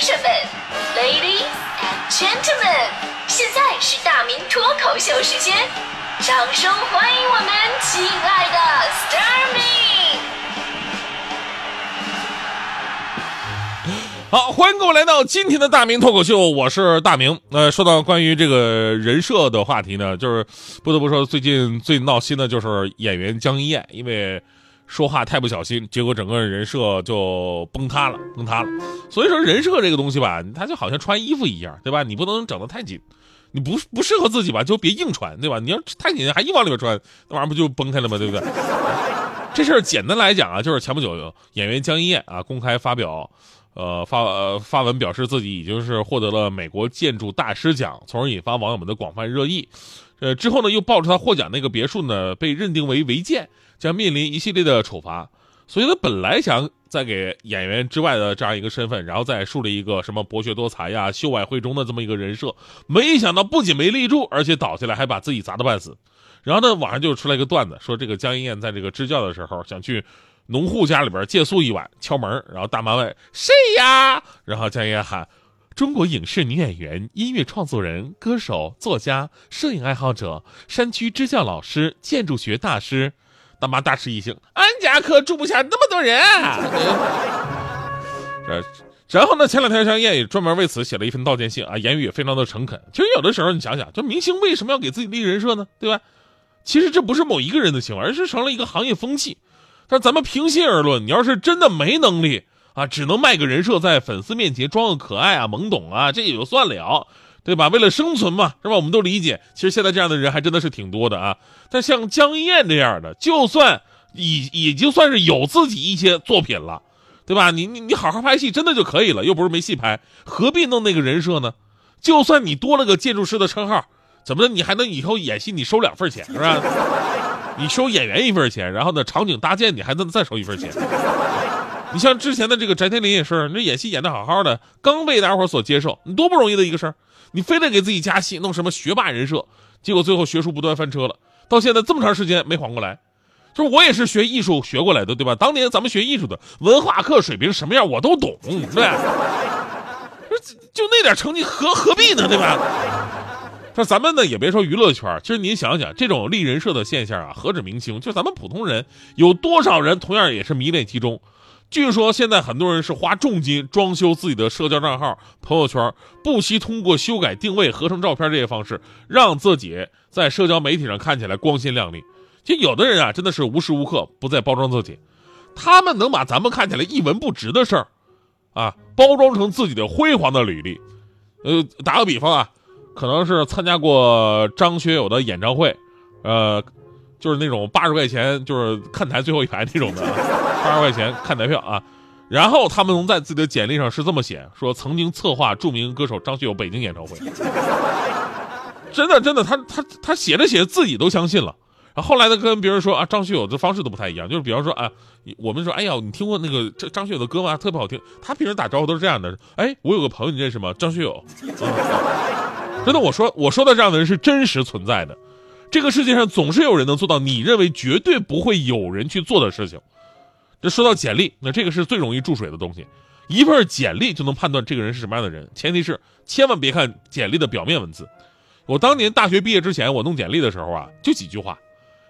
士们，Ladies and Gentlemen，现在是大明脱口秀时间，掌声欢迎我们亲爱的 s t a r m y 好，欢迎各位来到今天的大明脱口秀，我是大明。呃，说到关于这个人设的话题呢，就是不得不说，最近最闹心的就是演员江一燕，因为说话太不小心，结果整个人设就崩塌了，崩塌了。所以说，人设这个东西吧，它就好像穿衣服一样，对吧？你不能整得太紧，你不不适合自己吧，就别硬穿，对吧？你要太紧还硬往里边穿，那玩意儿不就崩开了吗？对不对？这事儿简单来讲啊，就是前不久演员江一燕啊公开发表。呃，发呃发文表示自己已经是获得了美国建筑大师奖，从而引发网友们的广泛热议。呃，之后呢，又爆出他获奖那个别墅呢被认定为违建，将面临一系列的处罚。所以他本来想再给演员之外的这样一个身份，然后再树立一个什么博学多才呀、秀外慧中的这么一个人设，没想到不仅没立住，而且倒下来还把自己砸得半死。然后呢，网上就出来一个段子，说这个江一燕在这个支教的时候想去。农户家里边借宿一晚，敲门，然后大妈问谁呀？然后江一喊：“中国影视女演员、音乐创作人、歌手、作家、摄影爱好者、山区支教老师、建筑学大师。”大妈大吃一惊：“俺家可住不下那么多人。”这，然后呢？前两天江一也专门为此写了一份道歉信啊，言语也非常的诚恳。其实有的时候你想想，这明星为什么要给自己立人设呢？对吧？其实这不是某一个人的行为，而是成了一个行业风气。但咱们平心而论，你要是真的没能力啊，只能卖个人设，在粉丝面前装个可爱啊、懵懂啊，这也就算了，对吧？为了生存嘛，是吧？我们都理解。其实现在这样的人还真的是挺多的啊。但像江一燕这样的，就算已已经算是有自己一些作品了，对吧？你你你好好拍戏，真的就可以了，又不是没戏拍，何必弄那个人设呢？就算你多了个建筑师的称号，怎么的？你还能以后演戏你收两份钱，是吧？你收演员一份钱，然后呢，场景搭建你还能再收一份钱。你像之前的这个翟天临也是，那演戏演的好好的，刚被大伙所接受，你多不容易的一个事儿。你非得给自己加戏，弄什么学霸人设，结果最后学术不断翻车了，到现在这么长时间没缓过来。就是我也是学艺术学过来的，对吧？当年咱们学艺术的文化课水平什么样我都懂，对。就那点成绩何何必呢，对吧？那咱们呢也别说娱乐圈，其实您想想，这种立人设的现象啊，何止明星，就咱们普通人，有多少人同样也是迷恋其中？据说现在很多人是花重金装修自己的社交账号、朋友圈，不惜通过修改定位、合成照片这些方式，让自己在社交媒体上看起来光鲜亮丽。其实有的人啊，真的是无时无刻不在包装自己，他们能把咱们看起来一文不值的事儿，啊，包装成自己的辉煌的履历。呃，打个比方啊。可能是参加过张学友的演唱会，呃，就是那种八十块钱，就是看台最后一排那种的，八十块钱看台票啊。然后他们能在自己的简历上是这么写：说曾经策划著名歌手张学友北京演唱会。真的，真的，他他他写着写着自己都相信了。然后后来呢，跟别人说啊，张学友的方式都不太一样，就是比方说啊，我们说，哎呀，你听过那个张张学友的歌吗？特别好听。他平时打招呼都是这样的：哎，我有个朋友，你认识吗？张学友。真的，我说我说的这样的人是真实存在的。这个世界上总是有人能做到你认为绝对不会有人去做的事情。这说到简历，那这个是最容易注水的东西。一份简历就能判断这个人是什么样的人，前提是千万别看简历的表面文字。我当年大学毕业之前，我弄简历的时候啊，就几句话。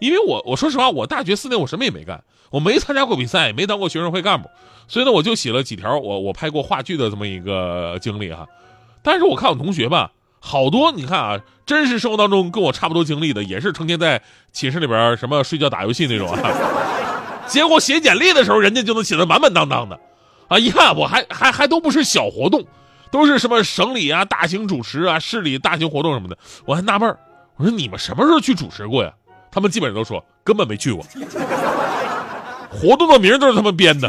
因为我我说实话，我大学四年我什么也没干，我没参加过比赛，没当过学生会干部，所以呢，我就写了几条我我拍过话剧的这么一个经历哈。但是我看我同学吧。好多你看啊，真实生活当中跟我差不多经历的，也是成天在寝室里边什么睡觉打游戏那种啊。结果写简历的时候，人家就能写的满满当当的，啊，一看我还还还都不是小活动，都是什么省里啊、大型主持啊、市里大型活动什么的。我还纳闷我说你们什么时候去主持过呀？他们基本上都说根本没去过，活动的名都是他们编的。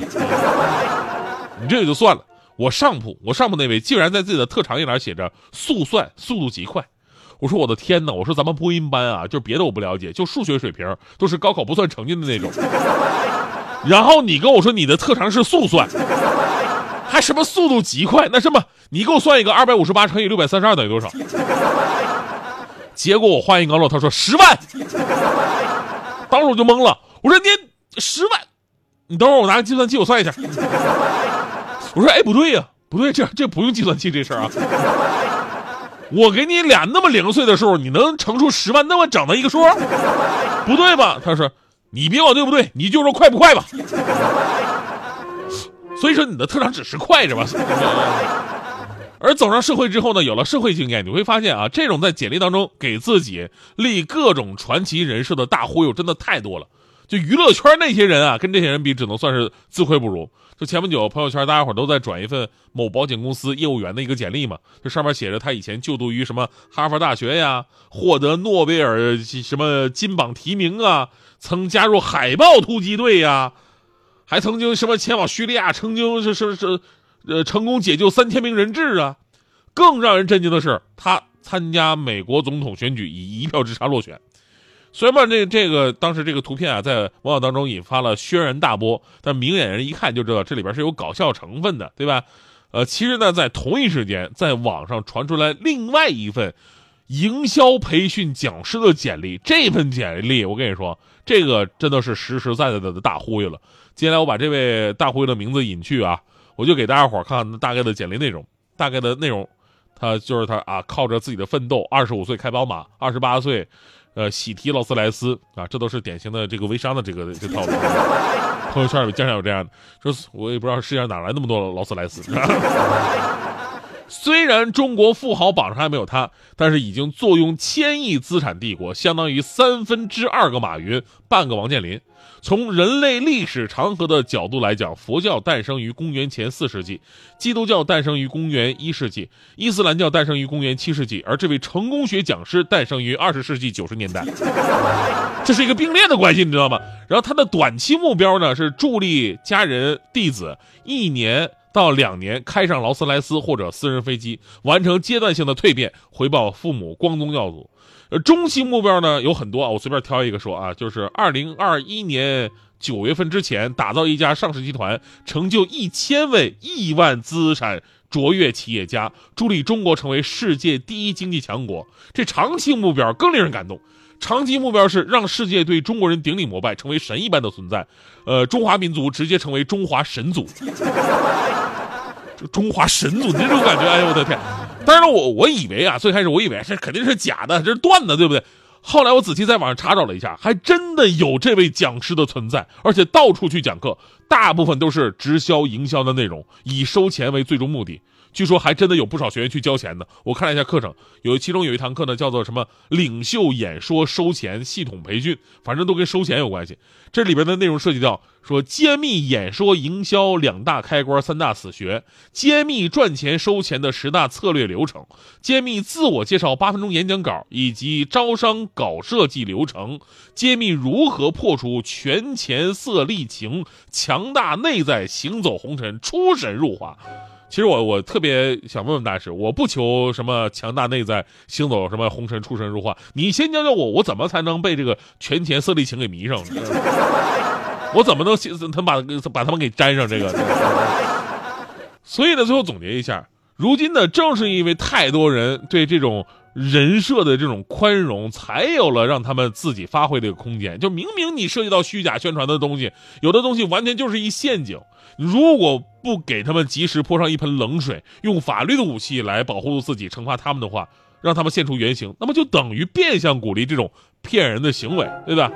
你这也就算了。我上铺，我上铺那位竟然在自己的特长一栏写着“速算速度极快”，我说我的天哪！我说咱们播音班啊，就别的我不了解，就数学水平都是高考不算成绩的那种。然后你跟我说你的特长是速算，还什么速度极快？那什么，你给我算一个二百五十八乘以六百三十二等于多少？结果我话音刚落，他说十万，当时我就懵了。我说你十万，你等会儿我拿个计算器我算一下。我说哎不对呀，不对，这这不用计算器这事儿啊。我给你俩那么零碎的数，你能乘出十万那么整的一个数？不对吧？他说：“你别管对不对，你就说快不快吧。”所以说你的特长只是快着吧。而走上社会之后呢，有了社会经验，你会发现啊，这种在简历当中给自己立各种传奇人设的大忽悠，真的太多了。就娱乐圈那些人啊，跟这些人比，只能算是自愧不如。就前不久朋友圈，大家伙都在转一份某保险公司业务员的一个简历嘛，这上面写着他以前就读于什么哈佛大学呀，获得诺贝尔什么金榜题名啊，曾加入海豹突击队呀，还曾经什么前往叙利亚，曾经是是是，呃，成功解救三千名人质啊。更让人震惊的是，他参加美国总统选举以一票之差落选。虽然嘛，这这个当时这个图片啊，在网友当中引发了轩然大波，但明眼人一看就知道这里边是有搞笑成分的，对吧？呃，其实呢，在同一时间，在网上传出来另外一份营销培训讲师的简历，这份简历我跟你说，这个真的是实实在在的大忽悠了。接下来我把这位大忽悠的名字隐去啊，我就给大家伙看看大概的简历内容，大概的内容，他就是他啊，靠着自己的奋斗，二十五岁开宝马，二十八岁。呃，喜提劳斯莱斯啊，这都是典型的这个微商的这个这套路。朋友圈里经常有这样的，说我也不知道世界上哪来那么多劳斯莱斯。虽然中国富豪榜上还没有他，但是已经坐拥千亿资产帝国，相当于三分之二个马云，半个王健林。从人类历史长河的角度来讲，佛教诞生于公元前四世纪，基督教诞生于公元一世纪，伊斯兰教诞生于公元七世纪，而这位成功学讲师诞生于二十世纪九十年代，这是一个并列的关系，你知道吗？然后他的短期目标呢是助力家人弟子一年到两年开上劳斯莱斯或者私人飞机，完成阶段性的蜕变，回报父母光宗耀祖。呃，中期目标呢有很多啊，我随便挑一个说啊，就是二零二一年九月份之前打造一家上市集团，成就一千位亿万资产卓越企业家，助力中国成为世界第一经济强国。这长期目标更令人感动，长期目标是让世界对中国人顶礼膜拜，成为神一般的存在。呃，中华民族直接成为中华神族，中华神族这种感觉，哎呦我的天！但是，我我以为啊，最开始我以为这肯定是假的，这是断的，对不对？后来我仔细在网上查找了一下，还真的有这位讲师的存在，而且到处去讲课，大部分都是直销营销的内容，以收钱为最终目的。据说还真的有不少学员去交钱的。我看了一下课程，有其中有一堂课呢，叫做什么领袖演说收钱系统培训，反正都跟收钱有关系。这里边的内容涉及到说揭秘演说营销两大开关、三大死穴，揭秘赚钱收钱的十大策略流程，揭秘自我介绍八分钟演讲稿以及招商稿设计流程，揭秘如何破除权钱色利情，强大内在，行走红尘，出神入化。其实我我特别想问问大师，我不求什么强大内在，行走什么红尘出神入化，你先教教我，我怎么才能被这个权钱色利情给迷上？我怎么能他把把他们给粘上这个？所以呢，最后总结一下，如今呢，正是因为太多人对这种人设的这种宽容，才有了让他们自己发挥的一个空间。就明明你涉及到虚假宣传的东西，有的东西完全就是一陷阱。如果不给他们及时泼上一盆冷水，用法律的武器来保护自己、惩罚他们的话，让他们现出原形，那么就等于变相鼓励这种骗人的行为，对吧？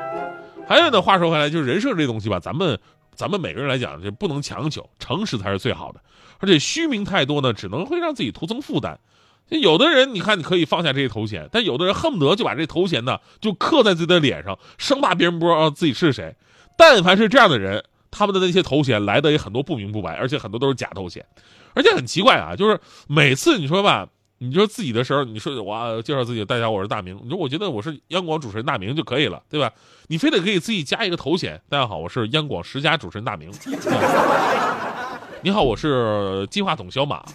还有呢，话说回来，就是人设这东西吧，咱们咱们每个人来讲，就不能强求，诚实才是最好的。而且虚名太多呢，只能会让自己徒增负担。有的人，你看你可以放下这些头衔，但有的人恨不得就把这头衔呢就刻在自己的脸上，生怕别人不知道自己是谁。但凡是这样的人。他们的那些头衔来的也很多不明不白，而且很多都是假头衔，而且很奇怪啊，就是每次你说吧，你说自己的时候，你说我介绍自己，大家我是大明，你说我觉得我是央广主持人大明就可以了，对吧？你非得可以自己加一个头衔，大家好，我是央广十佳主持人大明。你好，我是金话筒小马啊。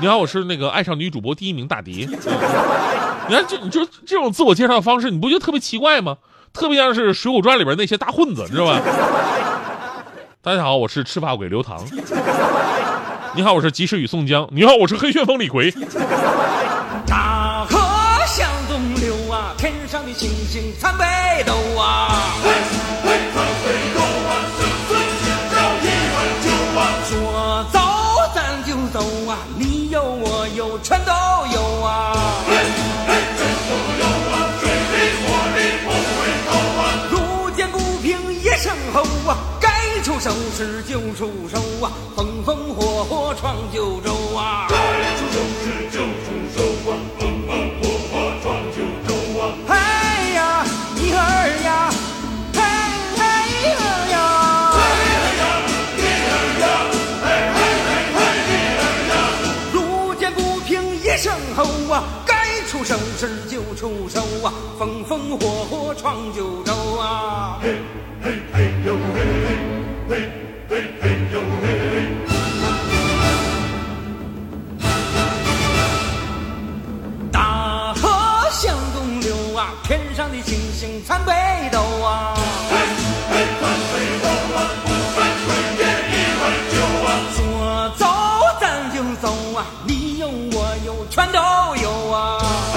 你好，我是那个爱上女主播第一名大迪。你看这，你就这种自我介绍的方式，你不觉得特别奇怪吗？特别像是《水浒传》里边那些大混子，知道吧？大家好，我是赤发鬼刘唐。你好，我是及时雨宋江。你好，我是黑旋风李逵。大河向东流啊，天上的星星参北斗啊。嘿，嘿，参北斗啊，生死一朝一碗酒啊。说走咱就走啊，你有我有全都有啊。出手时就出手啊，风风火火闯九州啊。哎呀，你儿呀，哎哎儿呀。路见不平一声吼啊，该出手时就出手啊，风风火火闯九州啊。大天上的星星参北斗啊，参北斗啊，不参鬼也一万九啊。说走咱就走啊，你有我有全都有啊，嘿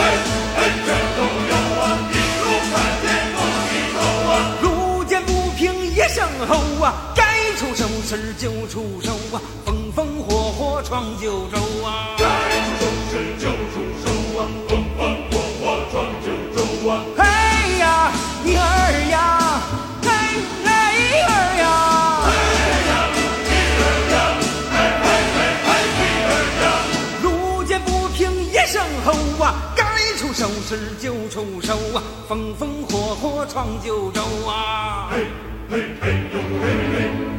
嘿全都有啊。一路看天不低头啊，路见不平一声吼啊，该出手时就出手啊，风风火火闯九州啊，该出手时就出手啊，风风火火闯九。说：“嘿呀，你儿呀，嘿嘿儿呀，嘿呀，你儿呀，嘿嘿嘿嘿儿呀。”路见不平一声吼啊，该出手时就出手啊，风风火火闯九州啊，嘿嘿嘿嘿。嘿嘿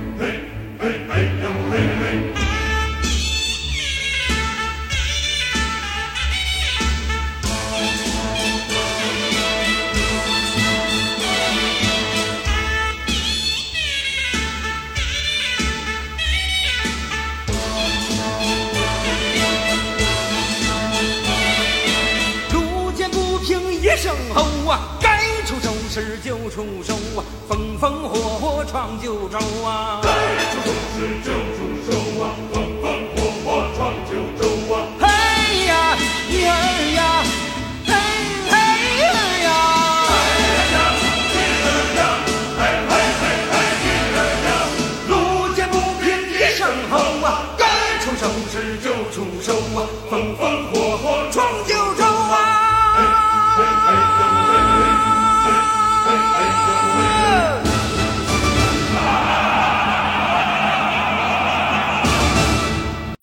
出手啊，风风火火闯九州啊。该出手时就出手啊，风